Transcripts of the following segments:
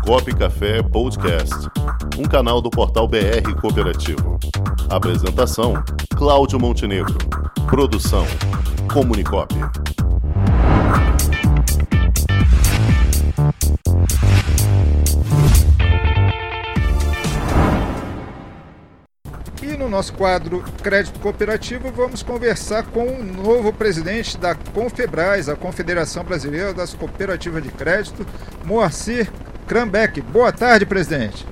Comunicop Café Podcast, um canal do portal BR Cooperativo. Apresentação: Cláudio Montenegro. Produção: Comunicop. E no nosso quadro Crédito Cooperativo, vamos conversar com o novo presidente da Confebras, a Confederação Brasileira das Cooperativas de Crédito, Moacir Krambeck. Boa tarde, presidente.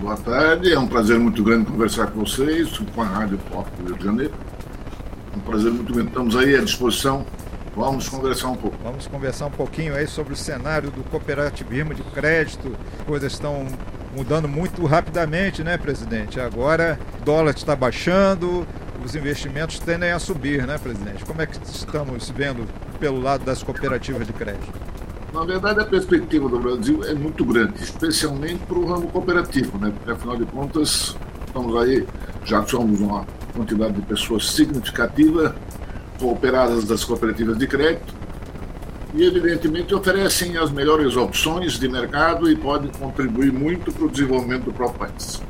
Boa tarde, é um prazer muito grande conversar com vocês, com a Rádio Pop do Rio de Janeiro. Um prazer muito grande, estamos aí à disposição. Vamos conversar um pouco. Vamos conversar um pouquinho aí sobre o cenário do cooperativismo de crédito. Coisas estão mudando muito rapidamente, né, presidente? Agora o dólar está baixando, os investimentos tendem a subir, né, presidente? Como é que estamos vendo pelo lado das cooperativas de crédito? Na verdade, a perspectiva do Brasil é muito grande, especialmente para o ramo cooperativo, né? Porque, afinal de contas, estamos aí, já somos uma quantidade de pessoas significativa cooperadas das cooperativas de crédito e, evidentemente, oferecem as melhores opções de mercado e podem contribuir muito para o desenvolvimento do próprio país.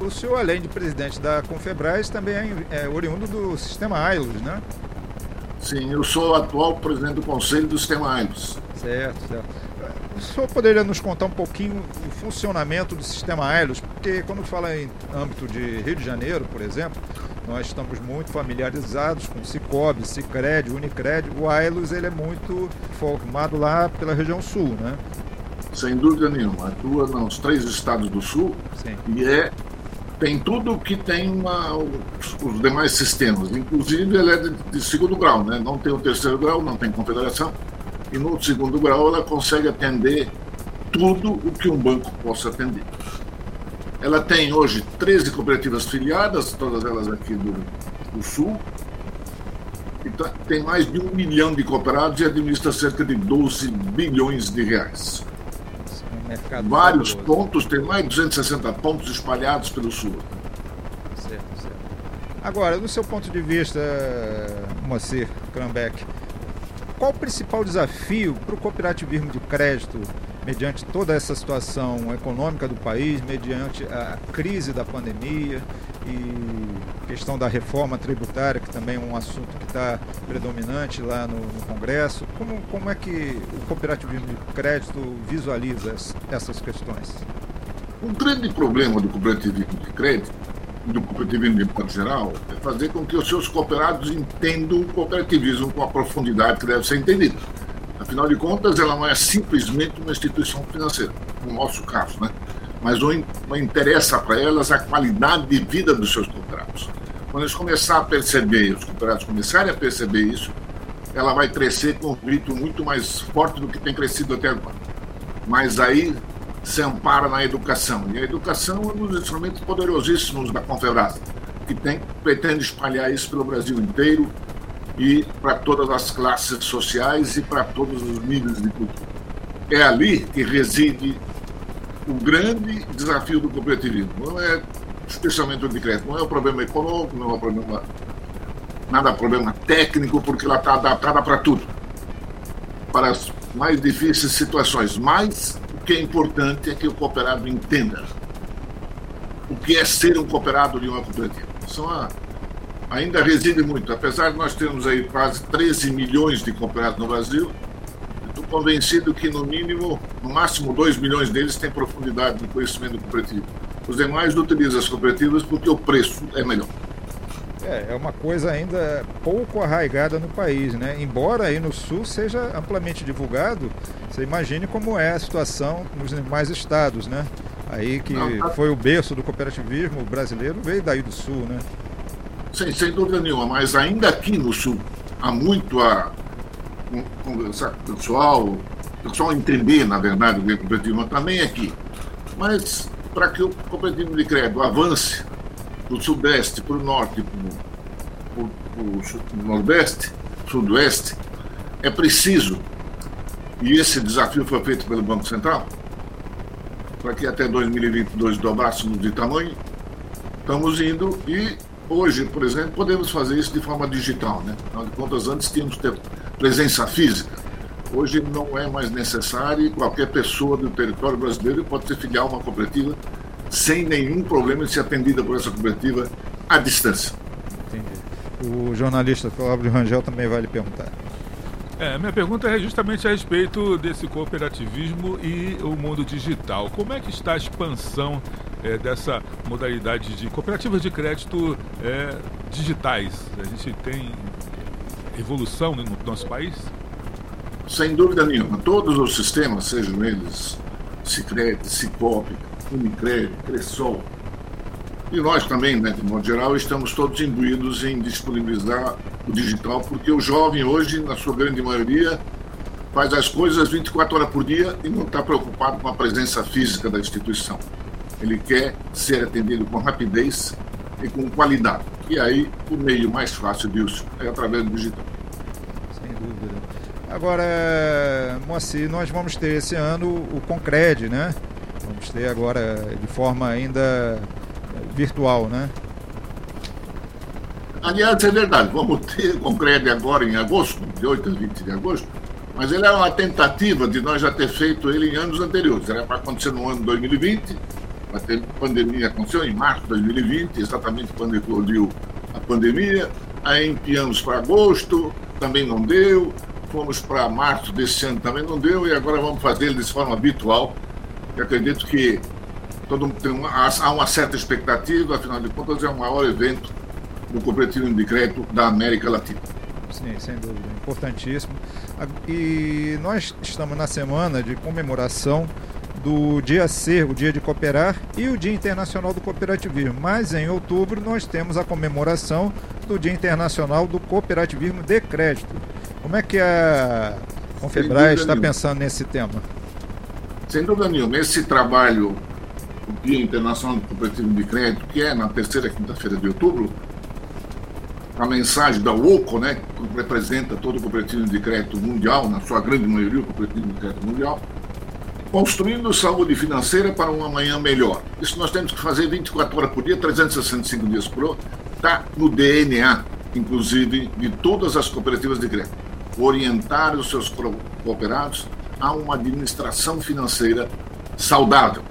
O senhor, além de presidente da Confebras, também é oriundo do sistema AILOS, né? Sim, eu sou o atual presidente do Conselho do Sistema AILOS. Certo, certo. O senhor poderia nos contar um pouquinho do funcionamento do sistema AILOS? Porque quando fala em âmbito de Rio de Janeiro, por exemplo, nós estamos muito familiarizados com Cicobi, Cicred, Unicred. O AILOS ele é muito formado lá pela região sul, né? Sem dúvida nenhuma. Atua nos três estados do sul Sim. e é tem tudo que tem uma, os, os, demais sistemas. Inclusive, ele é de, de, segundo grau, né? não tem o terceiro grau, não tem confederação. E no segundo grau, ela consegue atender tudo o que um banco possa atender. Ela tem hoje 13 cooperativas filiadas, todas elas aqui do, do Sul. E tá, tem mais de um milhão de cooperados e administra cerca de 12 bilhões de reais. Vários fabuloso. pontos, tem mais de 260 pontos espalhados pelo Sul. Certo, certo. Agora, do seu ponto de vista, Moacir Krambeck, qual o principal desafio para o cooperativismo de crédito mediante toda essa situação econômica do país, mediante a crise da pandemia e questão da reforma tributária, que também é um assunto que está predominante lá no, no, Congresso. Como, como é que o cooperativismo de crédito visualiza essas questões? Um grande problema do cooperativismo de crédito, do cooperativismo de geral, é fazer com que os seus cooperados entendam o cooperativismo com a profundidade que deve ser entendido. Afinal de contas, ela não é simplesmente uma instituição financeira, no nosso caso, né? mas não interessa para elas a qualidade de vida dos seus cooperados. Quando eles começarem a perceber, os cooperados começarem a perceber isso, ela vai crescer com um ritmo muito mais forte do que tem crescido até agora. Mas aí se ampara na educação. E a educação é um dos instrumentos poderosíssimos da Confederação, que tem, pretende espalhar isso pelo Brasil inteiro e para todas as classes sociais e para todos os níveis de cultura. É ali que reside o grande desafio do cooperativismo. Não é especialmente o de crédito, não é o problema econômico, não é o problema nada problema técnico, porque ela está adaptada para tudo, para as mais difíceis situações. Mas o que é importante é que o cooperado entenda o que é ser um cooperado de uma cooperativa. São a ainda reside muito. Apesar de nós termos aí quase 13 milhões de cooperados no Brasil, estou convencido que, no mínimo, no máximo 2 milhões deles têm profundidade no conhecimento cooperativo. Os demais utilizam as cooperativas porque o preço é melhor. É, é uma coisa ainda pouco arraigada no país, né? Embora aí no Sul seja amplamente divulgado, você imagine como é a situação nos demais estados, né? Aí que Não, tá... foi o berço do cooperativismo brasileiro, veio daí do Sul, né? Sem, sem dúvida nenhuma, mas ainda aqui no Sul há muito a conversar com o pessoal, o pessoal entender, na verdade, o que é cooperativismo também aqui. Mas para que o cooperativismo de crédito avance do Sudeste para o Norte, para o Nordeste, Sudoeste, é preciso, e esse desafio foi feito pelo Banco Central, para que até 2022 dobrássemos de tamanho, estamos indo e hoje, por exemplo, podemos fazer isso de forma digital, né? Afinal de contas, antes tínhamos que ter presença física. Hoje não é mais necessário e qualquer pessoa do território brasileiro pode se filiar a uma cooperativa sem nenhum problema de ser atendida por essa cooperativa à distância. Entendi. O jornalista Cláudio Rangel também vai lhe perguntar. É, minha pergunta é justamente a respeito desse cooperativismo e o mundo digital. Como é que está a expansão é, dessa modalidade de cooperativas de crédito é, digitais? A gente tem evolução no nosso país? Sem dúvida nenhuma. Todos os sistemas, sejam eles Cicred, Cicop, Unicred, Cressol, e nós também, né, de modo geral, estamos todos imbuídos em disponibilizar o digital, porque o jovem hoje, na sua grande maioria, faz as coisas 24 horas por dia e não está preocupado com a presença física da instituição. Ele quer ser atendido com rapidez e com qualidade. E aí, o meio mais fácil disso é através do digital. Sem dúvida. Agora, Moacir, nós vamos ter esse ano o Concred, né? Vamos ter agora de forma ainda virtual, né? Aliás, é verdade, vamos ter Concred agora em agosto, de 8 a 20 de agosto, mas ele é uma tentativa de nós já ter feito ele em anos anteriores. Era para acontecer no ano 2020, a pandemia aconteceu em março de 2020, exatamente quando eclodiu a pandemia. Aí enfiamos para agosto, também não deu. Fomos para março desse ano, também não deu. E agora vamos fazer ele de forma habitual. Eu acredito que todo tem uma, há uma certa expectativa, afinal de contas, é o maior evento do cooperativismo de crédito da América Latina. Sim, sem dúvida, importantíssimo. E nós estamos na semana de comemoração do Dia C, o Dia de Cooperar, e o Dia Internacional do Cooperativismo. Mas em outubro nós temos a comemoração do Dia Internacional do Cooperativismo de Crédito. Como é que a Confebras está pensando nesse tema? Sem dúvida nenhuma. Esse trabalho, o Dia Internacional do Cooperativismo de Crédito, que é na terceira quinta-feira de outubro, a mensagem da OCO, né, que representa todo o cooperativismo de crédito mundial, na sua grande maioria o cooperativismo de crédito mundial, construindo saúde financeira para um amanhã melhor. Isso nós temos que fazer 24 horas por dia, 365 dias por ano, está no DNA, inclusive, de todas as cooperativas de crédito. Orientar os seus cooperados a uma administração financeira saudável.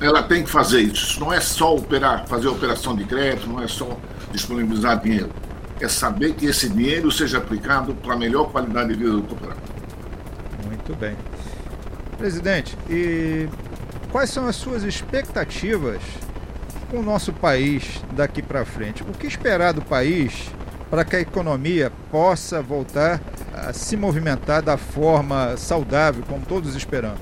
Ela tem que fazer isso. Não é só operar, fazer operação de crédito, não é só disponibilizar dinheiro. É saber que esse dinheiro seja aplicado para a melhor qualidade de vida do cooperado. Muito bem. Presidente, e quais são as suas expectativas com o nosso país daqui para frente? O que esperar do país para que a economia possa voltar a se movimentar da forma saudável, como todos esperamos?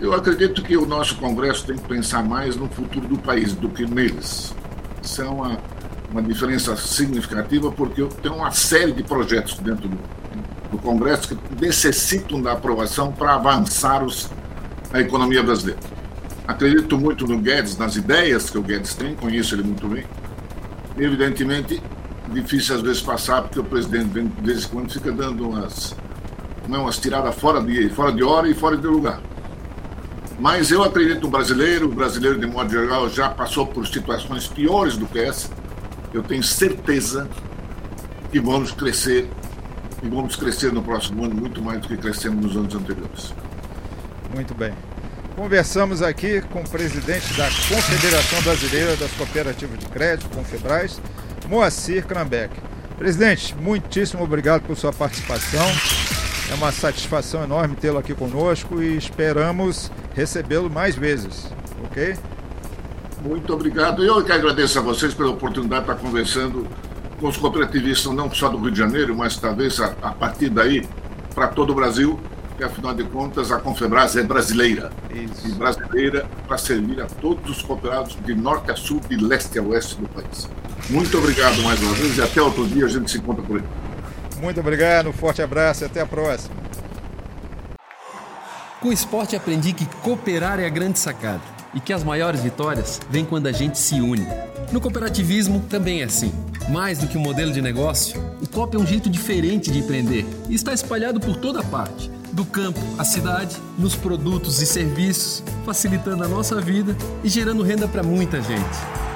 Eu acredito que o nosso Congresso tem que pensar mais no futuro do país do que neles. Isso é uma, uma diferença significativa, porque tem uma série de projetos dentro do, do Congresso que necessitam da aprovação para avançar os, a economia brasileira. Acredito muito no Guedes, nas ideias que o Guedes tem, conheço ele muito bem. Evidentemente, difícil às vezes passar, porque o presidente, de vez em quando, fica dando umas, não, umas tiradas fora de, fora de hora e fora de lugar. Mas eu acredito no brasileiro, o brasileiro, de modo geral, já passou por situações piores do que essa. Eu tenho certeza que vamos crescer e vamos crescer no próximo ano muito mais do que crescemos nos anos anteriores. Muito bem. Conversamos aqui com o presidente da Confederação Brasileira das Cooperativas de Crédito, Confebras, Moacir Krambeck. Presidente, muitíssimo obrigado por sua participação. É uma satisfação enorme tê-lo aqui conosco e esperamos recebê-lo mais vezes, ok? Muito obrigado. Eu que agradeço a vocês pela oportunidade de estar conversando com os cooperativistas, não só do Rio de Janeiro, mas talvez a, a partir daí para todo o Brasil, que afinal de contas a Confebras é brasileira. Isso. E brasileira para servir a todos os cooperados de norte a sul, de leste a oeste do país. Muito obrigado mais uma vez e até outro dia a gente se encontra por aí. Muito obrigado, um forte abraço e até a próxima. Com o esporte aprendi que cooperar é a grande sacada e que as maiores vitórias vêm quando a gente se une. No cooperativismo também é assim. Mais do que um modelo de negócio, o COP é um jeito diferente de empreender e está espalhado por toda parte do campo à cidade, nos produtos e serviços, facilitando a nossa vida e gerando renda para muita gente.